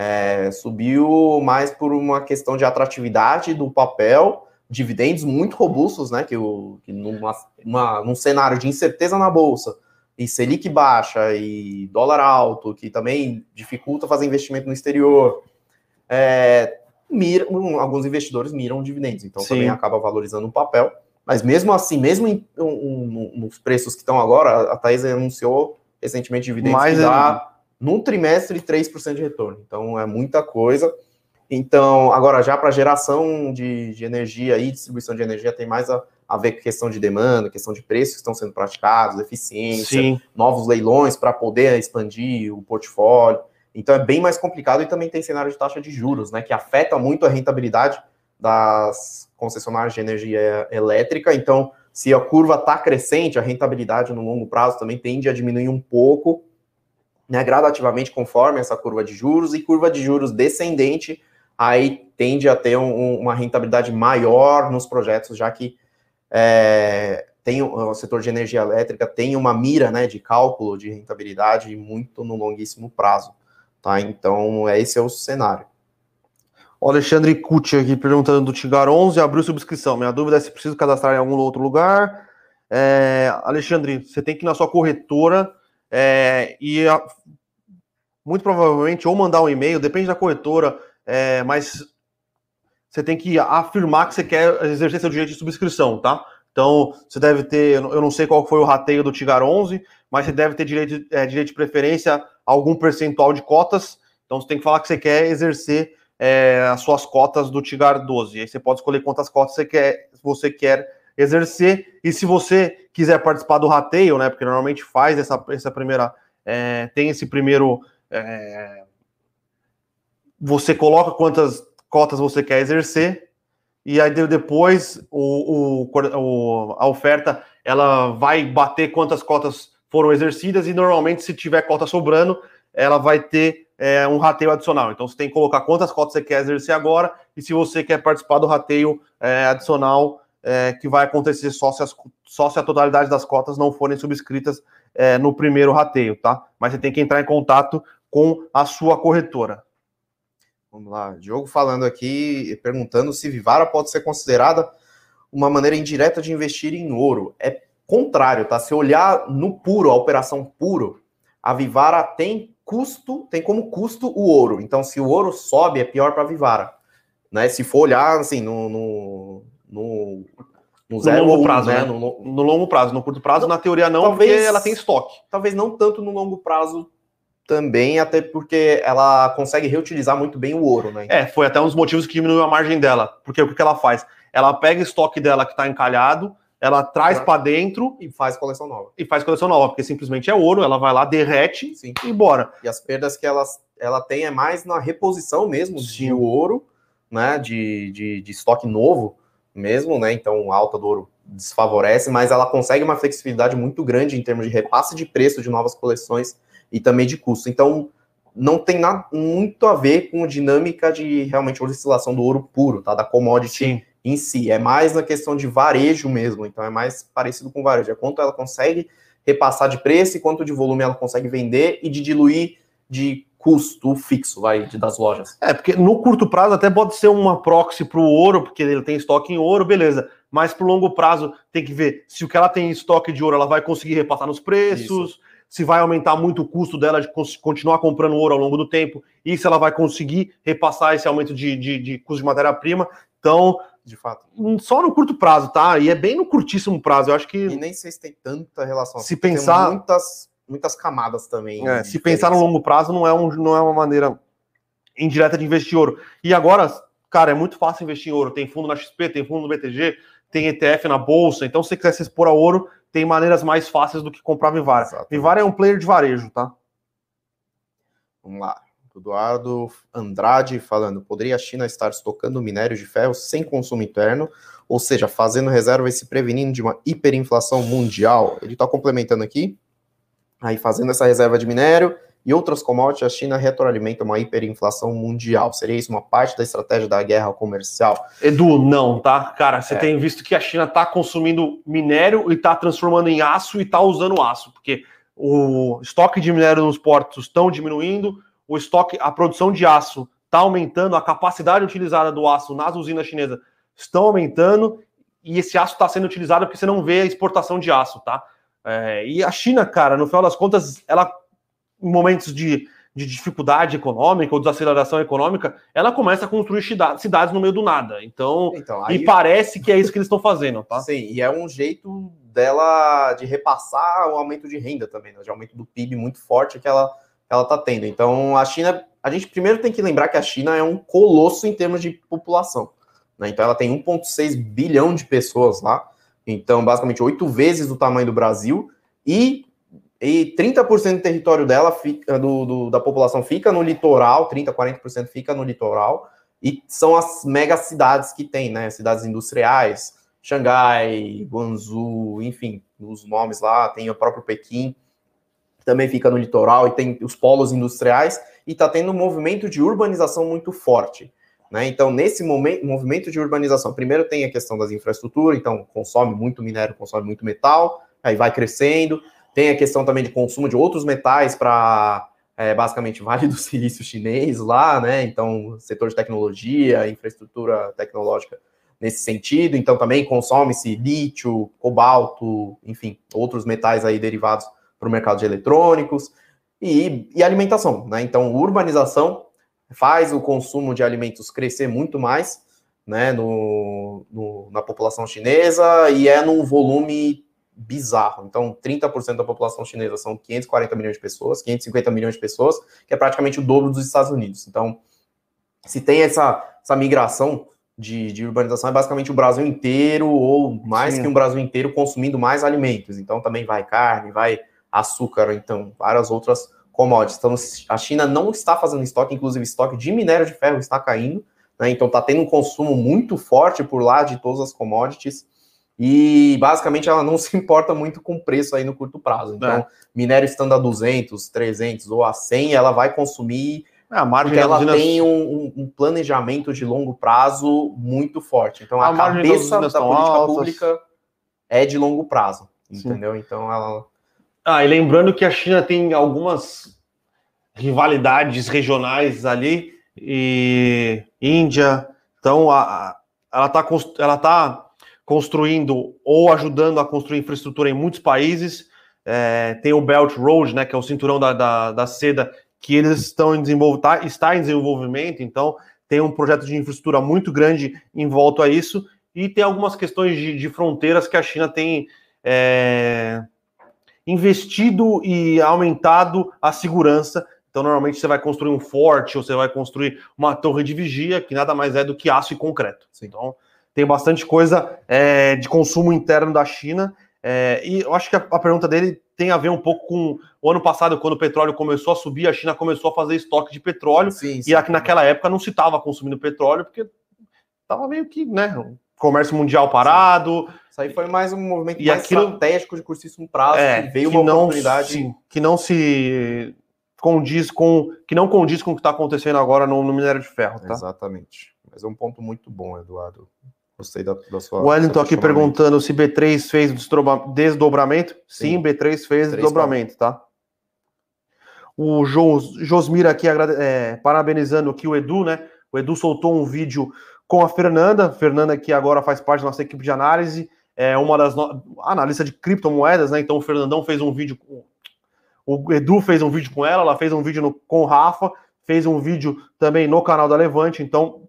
Speaker 1: é, subiu mais por uma questão de atratividade do papel, dividendos muito robustos, né? Que, o, que numa, uma, num cenário de incerteza na bolsa e Selic baixa e dólar alto, que também dificulta fazer investimento no exterior, é, mira, alguns investidores miram dividendos, então Sim. também acaba valorizando o papel. Mas mesmo assim, mesmo em, um, um, nos preços que estão agora, a Thais anunciou recentemente dividendos Mais que dá num trimestre 3% de retorno. Então é muita coisa. Então, agora já para geração de, de, energia e distribuição de energia tem mais a, a, ver com questão de demanda, questão de preços que estão sendo praticados, eficiência, Sim. novos leilões para poder expandir o portfólio. Então é bem mais complicado e também tem cenário de taxa de juros, né? Que afeta muito a rentabilidade das, concessionárias de energia elétrica. Então, se a curva está crescente, a rentabilidade no longo prazo também tende a diminuir um pouco, né, gradativamente conforme essa curva de juros, e curva de juros descendente, aí tende a ter um, uma rentabilidade maior nos projetos, já que é, tem o setor de energia elétrica tem uma mira né, de cálculo de rentabilidade muito no longuíssimo prazo. Tá? Então, é, esse é o cenário.
Speaker 2: O Alexandre Cucci aqui perguntando do Tigar 11, abriu subscrição. Minha dúvida é se preciso cadastrar em algum outro lugar. É, Alexandre, você tem que ir na sua corretora é, e a, muito provavelmente ou mandar um e-mail, depende da corretora, é, mas você tem que afirmar que você quer exercer seu direito de subscrição, tá? Então, você deve ter, eu não sei qual foi o rateio do Tigar 11, mas você deve ter direito, é, direito de preferência a algum percentual de cotas. Então, você tem que falar que você quer exercer é, as suas cotas do Tigar 12. Aí você pode escolher quantas cotas você quer, você quer exercer. E se você quiser participar do rateio, né? Porque normalmente faz essa, essa primeira. É, tem esse primeiro. É, você coloca quantas cotas você quer exercer, e aí depois o, o, a oferta ela vai bater quantas cotas foram exercidas, e normalmente, se tiver cota sobrando, ela vai ter é, um rateio adicional. Então você tem que colocar quantas cotas você quer exercer agora e se você quer participar do rateio é, adicional é, que vai acontecer só se, as, só se a totalidade das cotas não forem subscritas é, no primeiro rateio, tá? Mas você tem que entrar em contato com a sua corretora.
Speaker 1: Vamos lá, Diogo falando aqui, perguntando se Vivara pode ser considerada uma maneira indireta de investir em ouro. É contrário, tá? Se olhar no puro, a operação puro, a Vivara tem custo, tem como custo o ouro. Então, se o ouro sobe, é pior para a Vivara. Né? Se for olhar assim no, no, no,
Speaker 2: no zero no longo prazo, né? né? No, no, longo prazo, no curto prazo, na teoria não, talvez, porque ela tem estoque.
Speaker 1: Talvez não tanto no longo prazo também, até porque ela consegue reutilizar muito bem o ouro, né?
Speaker 2: É, foi até um dos motivos que diminuiu a margem dela. Porque o que ela faz? Ela pega estoque dela que está encalhado, ela traz para dentro
Speaker 1: e faz coleção nova.
Speaker 2: E faz coleção nova, porque simplesmente é ouro, ela vai lá, derrete Sim. e bora.
Speaker 1: E as perdas que ela, ela tem é mais na reposição mesmo Sim. de ouro, né? De, de, de, estoque novo mesmo, né? Então, alta do ouro desfavorece, mas ela consegue uma flexibilidade muito grande em termos de repasse de preço de novas coleções e também de custo. Então, não tem nada muito a ver com a dinâmica de realmente oscilação do ouro puro, tá? Da commodity Sim em si, é mais na questão de varejo mesmo, então é mais parecido com varejo, é quanto ela consegue repassar de preço e quanto de volume ela consegue vender e de diluir de custo fixo, vai, de, das lojas.
Speaker 2: É, porque no curto prazo até pode ser uma proxy para o ouro, porque ele tem estoque em ouro, beleza, mas para o longo prazo tem que ver se o que ela tem em estoque de ouro ela vai conseguir repassar nos preços, Isso. se vai aumentar muito o custo dela de continuar comprando ouro ao longo do tempo, e se ela vai conseguir repassar esse aumento de, de, de custo de matéria-prima. Então, de fato. Só no curto prazo, tá? E é bem no curtíssimo prazo. Eu acho que.
Speaker 1: E nem sei se tem tanta relação.
Speaker 2: Se pensar.
Speaker 1: Tem muitas, muitas camadas também.
Speaker 2: É, se pensar no longo prazo, não é, um, não é uma maneira indireta de investir ouro. E agora, cara, é muito fácil investir em ouro. Tem fundo na XP, tem fundo no BTG, tem ETF na bolsa. Então, se você quiser se expor a ouro, tem maneiras mais fáceis do que comprar Vivara. Exatamente. Vivara é um player de varejo, tá?
Speaker 1: Vamos lá. Eduardo Andrade falando: poderia a China estar estocando minério de ferro sem consumo interno, ou seja, fazendo reserva e se prevenindo de uma hiperinflação mundial? Ele está complementando aqui. Aí, fazendo essa reserva de minério e outras commodities, a China retroalimenta uma hiperinflação mundial. Seria isso uma parte da estratégia da guerra comercial?
Speaker 2: Edu, não, tá? Cara, você é. tem visto que a China está consumindo minério e está transformando em aço e está usando aço, porque o estoque de minério nos portos estão diminuindo, o estoque, a produção de aço está aumentando, a capacidade utilizada do aço nas usinas chinesas estão aumentando e esse aço está sendo utilizado porque você não vê a exportação de aço, tá? É, e a China, cara, no final das contas, ela, em momentos de, de dificuldade econômica ou desaceleração econômica, ela começa a construir cidades no meio do nada. Então, então aí... e parece que é isso que eles estão fazendo, tá?
Speaker 1: Sim, e é um jeito dela de repassar o aumento de renda também, né? de aumento do PIB muito forte que ela ela está tendo. Então, a China, a gente primeiro tem que lembrar que a China é um colosso em termos de população. Né? Então, ela tem 1,6 bilhão de pessoas lá. Então, basicamente, oito vezes o tamanho do Brasil. E, e 30% do território dela, fica, do, do, da população, fica no litoral, 30%, 40% fica no litoral. E são as mega cidades que tem, né? Cidades industriais, Xangai, Guangzhou, enfim, os nomes lá, tem o próprio Pequim, também fica no litoral e tem os polos industriais e está tendo um movimento de urbanização muito forte. Né? Então, nesse momento, movimento de urbanização, primeiro tem a questão das infraestruturas, então consome muito minério, consome muito metal, aí vai crescendo. Tem a questão também de consumo de outros metais para é, basicamente Vale do Silício chinês lá, né? Então, setor de tecnologia, infraestrutura tecnológica nesse sentido. Então, também consome-se lítio, cobalto, enfim, outros metais aí derivados para o mercado de eletrônicos e, e alimentação, né? Então, urbanização faz o consumo de alimentos crescer muito mais, né, no, no, na população chinesa e é num volume bizarro. Então, 30% da população chinesa são 540 milhões de pessoas, 550 milhões de pessoas, que é praticamente o dobro dos Estados Unidos. Então, se tem essa, essa migração de, de urbanização, é basicamente o Brasil inteiro, ou mais Sim. que um Brasil inteiro, consumindo mais alimentos. Então, também vai carne, vai açúcar, então, várias outras commodities. Então, a China não está fazendo estoque, inclusive estoque de minério de ferro está caindo, né? Então, está tendo um consumo muito forte por lá de todas as commodities. E basicamente ela não se importa muito com o preço aí no curto prazo. Então, é. minério estando a 200, 300 ou a 100, ela vai consumir. É, a margem porque ela tem um, um, planejamento de longo prazo muito forte. Então, a, a cabeça da política altas. pública é de longo prazo. Sim. Entendeu? Então, ela.
Speaker 2: Ah, e lembrando que a China tem algumas rivalidades regionais ali, e Índia. Então, a, ela está ela tá construindo ou ajudando a construir infraestrutura em muitos países. É, tem o Belt Road, né, que é o cinturão da, da, da seda, que eles estão em desenvolvimento, tá, está em desenvolvimento, então tem um projeto de infraestrutura muito grande em volta a isso, e tem algumas questões de, de fronteiras que a China tem é, investido e aumentado a segurança. Então, normalmente você vai construir um forte ou você vai construir uma torre de vigia, que nada mais é do que aço e concreto. Então, tem bastante coisa é, de consumo interno da China. É, e eu acho que a, a, pergunta dele tem a ver um pouco com o ano passado, quando o petróleo começou a subir, a China começou a fazer estoque de petróleo. Sim, sim. E aqui, naquela época não se estava consumindo petróleo, porque estava meio que, né? Comércio mundial parado.
Speaker 1: Sim. Isso aí foi mais um movimento e mais aquilo, estratégico de curtíssimo prazo,
Speaker 2: é, que veio que uma não, oportunidade. Sim, que não se condiz com. que não condiz com o que está acontecendo agora no, no minério de ferro, tá?
Speaker 1: Exatamente. Mas é um ponto muito bom, Eduardo. Gostei da, da
Speaker 2: sua. O Wellington aqui perguntando se B3 fez desdobramento. Sim, Sim B3 fez desdobramento, tá? O Josmir aqui é, parabenizando aqui o Edu, né? O Edu soltou um vídeo com a Fernanda. Fernanda que agora faz parte da nossa equipe de análise, é uma das no... de criptomoedas, né? Então o Fernandão fez um vídeo com... O Edu fez um vídeo com ela, ela fez um vídeo no... com o Rafa, fez um vídeo também no canal da Levante. Então,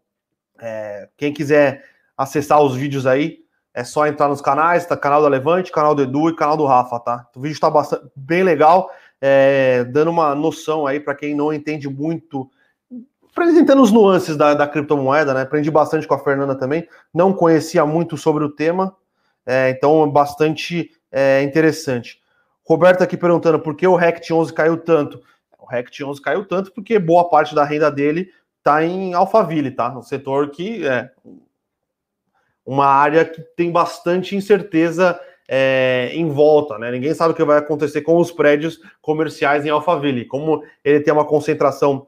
Speaker 2: é... quem quiser acessar os vídeos aí, é só entrar nos canais, tá? Canal da Levante, canal do Edu e canal do Rafa, tá? O vídeo está bastante bem legal, é, dando uma noção aí para quem não entende muito, apresentando os nuances da, da, criptomoeda, né? Aprendi bastante com a Fernanda também, não conhecia muito sobre o tema, é, então é bastante é, interessante. Roberto aqui perguntando por que o Rect 11 caiu tanto. O Rect 11 caiu tanto porque boa parte da renda dele está em Alphaville, tá? Um setor que é uma área que tem bastante incerteza é, em volta, né? Ninguém sabe o que vai acontecer com os prédios comerciais em Alphaville. Como ele tem uma concentração,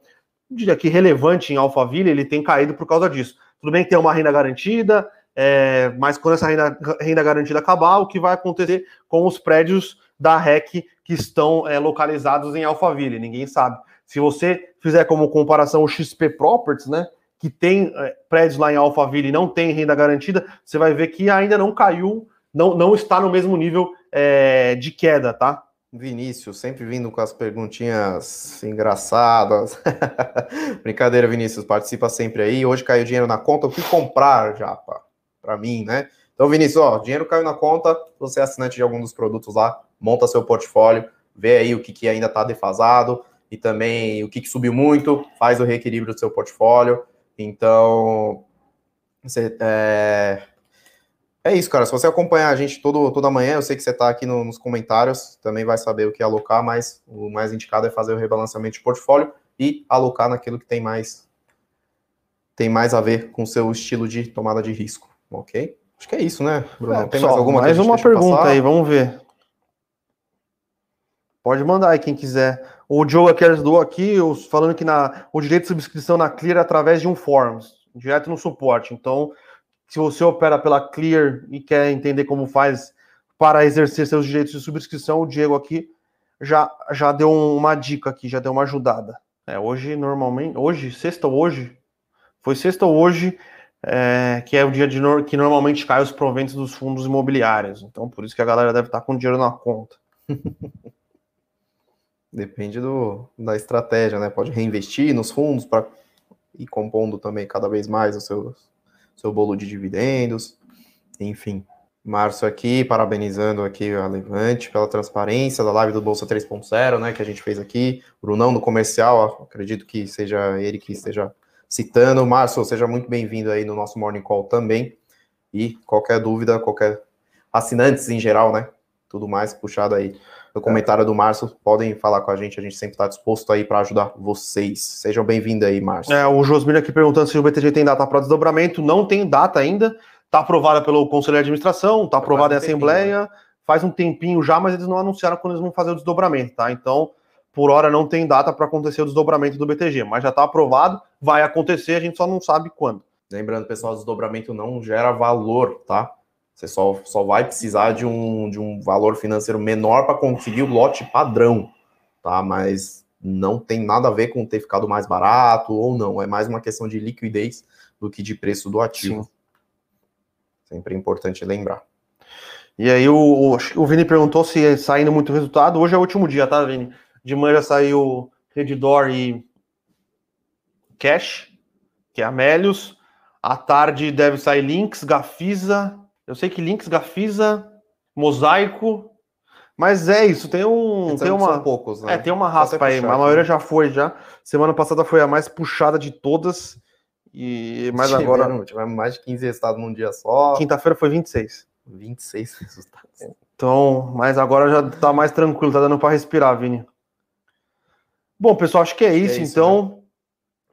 Speaker 2: diria que relevante em Alphaville, ele tem caído por causa disso. Tudo bem que tem uma renda garantida, é, mas quando essa renda, renda, garantida acabar, o que vai acontecer com os prédios da REC que estão é, localizados em Alphaville? Ninguém sabe. Se você fizer como comparação o XP Properties, né? que tem é, prédios lá em Alphaville e não tem renda garantida, você vai ver que ainda não caiu, não, não está no mesmo nível é, de queda, tá?
Speaker 1: Vinícius, sempre vindo com as perguntinhas engraçadas. Brincadeira, Vinícius, participa sempre aí. Hoje caiu dinheiro na conta, o que comprar, Japa? Para mim, né? Então, Vinícius, ó, dinheiro caiu na conta, você é assinante de algum dos produtos lá, monta seu portfólio, vê aí o que, que ainda está defasado e também o que, que subiu muito, faz o reequilíbrio do seu portfólio então, você, é, é isso, cara. Se você acompanhar a gente todo, toda manhã, eu sei que você está aqui no, nos comentários, também vai saber o que alocar, mas o mais indicado é fazer o rebalanceamento de portfólio e alocar naquilo que tem mais tem mais a ver com o seu estilo de tomada de risco, ok? Acho que é isso, né,
Speaker 2: Bruno? É, tem mais alguma Mais uma pergunta aí, vamos ver. Pode mandar aí quem quiser. O Diogo Aqueles aqui, falando que na, o direito de subscrição na Clear é através de um Forms, direto no suporte. Então, se você opera pela Clear e quer entender como faz para exercer seus direitos de subscrição, o Diego aqui já, já deu uma dica aqui, já deu uma ajudada. É, hoje, normalmente, hoje, sexta ou hoje, foi sexta ou hoje, é, que é o dia de que normalmente cai os proventos dos fundos imobiliários. Então, por isso que a galera deve estar com dinheiro na conta.
Speaker 1: Depende do, da estratégia, né? Pode reinvestir nos fundos para ir compondo também cada vez mais o seu, seu bolo de dividendos. Enfim, Márcio aqui, parabenizando aqui a Levante pela transparência da live do Bolsa 3.0, né, que a gente fez aqui. Brunão do comercial, acredito que seja ele que esteja citando. Márcio, seja muito bem-vindo aí no nosso Morning Call também. E qualquer dúvida, qualquer assinantes em geral, né? Tudo mais puxado aí no comentário do Márcio, podem falar com a gente, a gente sempre está disposto aí para ajudar vocês. Sejam bem-vindos aí, Márcio.
Speaker 2: É, o Josmir aqui perguntando se o BTG tem data para desdobramento, não tem data ainda, está aprovada pelo Conselho de Administração, está aprovada em Assembleia, né? faz um tempinho já, mas eles não anunciaram quando eles vão fazer o desdobramento, tá? Então, por hora não tem data para acontecer o desdobramento do BTG, mas já está aprovado, vai acontecer, a gente só não sabe quando.
Speaker 1: Lembrando, pessoal, o desdobramento não gera valor, tá? Você só, só vai precisar de um, de um valor financeiro menor para conseguir o lote padrão, tá? Mas não tem nada a ver com ter ficado mais barato ou não. É mais uma questão de liquidez do que de preço do ativo. Sim. Sempre é importante lembrar.
Speaker 2: E aí o, o, Vini perguntou se saindo muito resultado. Hoje é o último dia, tá, Vini? De manhã já saiu Redditor e Cash, que é Amélios. À tarde deve sair Links, Gafisa, eu sei que Links, Gafisa, Mosaico, mas é isso, tem um. Tem uma,
Speaker 1: poucos,
Speaker 2: né? É, tem uma raspa aí, a maioria já foi já. Semana passada foi a mais puxada de todas. E mais agora.
Speaker 1: Tivemos mais de 15 resultados num dia só.
Speaker 2: Quinta-feira foi 26.
Speaker 1: 26 resultados.
Speaker 2: Então, mas agora já tá mais tranquilo, tá dando para respirar, Vini. Bom, pessoal, acho que é isso. É isso então,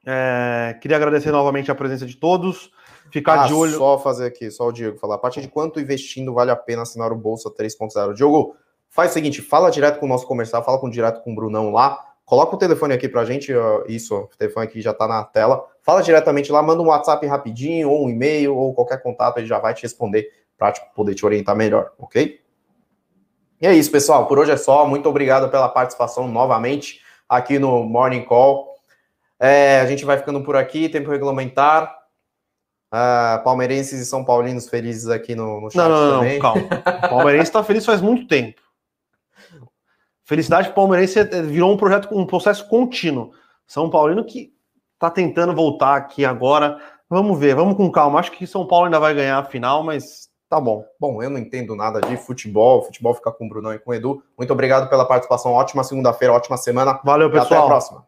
Speaker 2: né? é, queria agradecer novamente a presença de todos. Ficar ah, de olho.
Speaker 1: Só fazer aqui, só o Diego falar. A partir de quanto investindo vale a pena assinar o Bolsa 3.0? Diogo, faz o seguinte: fala direto com o nosso comercial, fala com, direto com o Brunão lá. Coloca o telefone aqui pra gente, isso, o telefone aqui já tá na tela. Fala diretamente lá, manda um WhatsApp rapidinho, ou um e-mail, ou qualquer contato, ele já vai te responder para poder te orientar melhor, ok? E é isso, pessoal. Por hoje é só. Muito obrigado pela participação novamente aqui no Morning Call. É, a gente vai ficando por aqui, tempo regulamentar. Uh, palmeirenses e São Paulinos felizes aqui no, no chat
Speaker 2: não,
Speaker 1: não, também.
Speaker 2: Não, calma. Palmeirense está feliz faz muito tempo. Felicidade palmeirense é, virou um projeto, um processo contínuo. São Paulino que está tentando voltar aqui agora. Vamos ver, vamos com calma. Acho que São Paulo ainda vai ganhar a final, mas tá bom.
Speaker 1: Bom, eu não entendo nada de futebol. Futebol fica com o Brunão e com o Edu. Muito obrigado pela participação. Ótima segunda-feira, ótima semana.
Speaker 2: Valeu, pessoal. até
Speaker 1: a próxima.